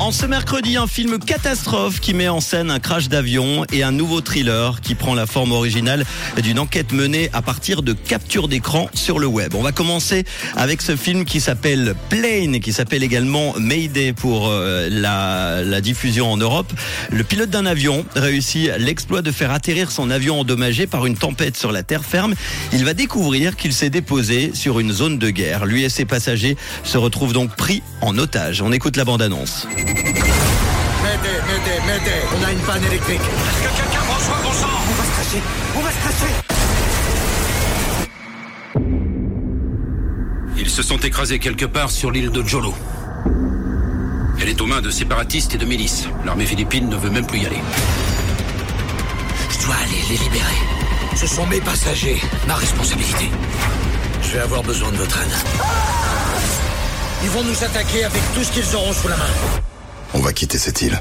En ce mercredi, un film catastrophe qui met en scène un crash d'avion et un nouveau thriller qui prend la forme originale d'une enquête menée à partir de captures d'écran sur le web. On va commencer avec ce film qui s'appelle Plane qui s'appelle également Mayday pour euh, la, la diffusion en Europe. Le pilote d'un avion réussit l'exploit de faire atterrir son avion endommagé par une tempête sur la terre ferme. Il va découvrir qu'il s'est déposé sur une zone de guerre. Lui et ses passagers se retrouvent donc pris en otage. On écoute la bande-annonce. M'aidez, m'aidez, m'aidez On a une panne électrique Est-ce que quelqu'un reçoit bon sang On va se cracher On va se cracher Ils se sont écrasés quelque part sur l'île de Jolo. Elle est aux mains de séparatistes et de milices. L'armée philippine ne veut même plus y aller. Je dois aller les libérer. Ce sont mes passagers, ma responsabilité. Je vais avoir besoin de votre aide. Ils vont nous attaquer avec tout ce qu'ils auront sous la main. On va quitter cette île.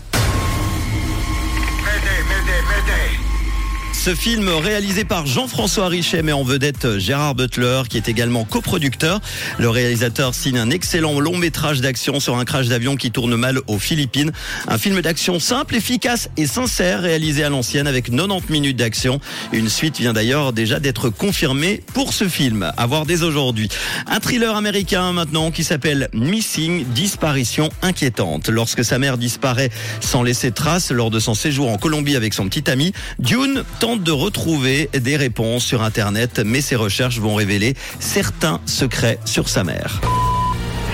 Ce film réalisé par Jean-François Richet met en vedette Gérard Butler qui est également coproducteur. Le réalisateur signe un excellent long métrage d'action sur un crash d'avion qui tourne mal aux Philippines. Un film d'action simple, efficace et sincère réalisé à l'ancienne avec 90 minutes d'action. Une suite vient d'ailleurs déjà d'être confirmée pour ce film, à voir dès aujourd'hui. Un thriller américain maintenant qui s'appelle Missing, disparition inquiétante. Lorsque sa mère disparaît sans laisser trace lors de son séjour en Colombie avec son petit ami, Dune tente de retrouver des réponses sur Internet, mais ses recherches vont révéler certains secrets sur sa mère.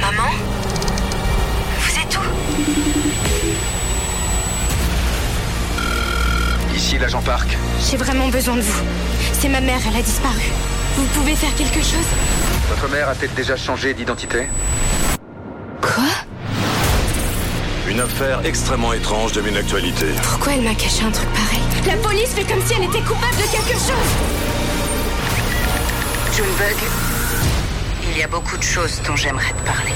Maman Vous êtes où? Ici l'agent Park. J'ai vraiment besoin de vous. C'est ma mère, elle a disparu. Vous pouvez faire quelque chose? Votre mère a-t-elle déjà changé d'identité? Quoi? Une affaire extrêmement étrange devient l'actualité. Pourquoi elle m'a caché un truc pareil La police fait comme si elle était coupable de quelque chose Junebug, il y a beaucoup de choses dont j'aimerais te parler.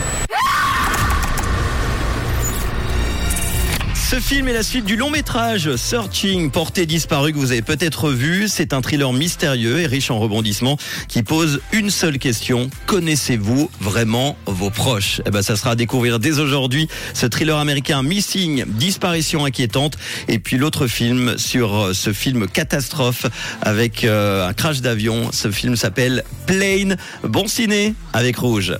Ce film est la suite du long métrage Searching, porté disparu que vous avez peut-être vu. C'est un thriller mystérieux et riche en rebondissements qui pose une seule question. Connaissez-vous vraiment vos proches? Eh ben, ça sera à découvrir dès aujourd'hui. Ce thriller américain Missing, disparition inquiétante. Et puis l'autre film sur euh, ce film catastrophe avec euh, un crash d'avion. Ce film s'appelle Plane. Bon ciné avec Rouge.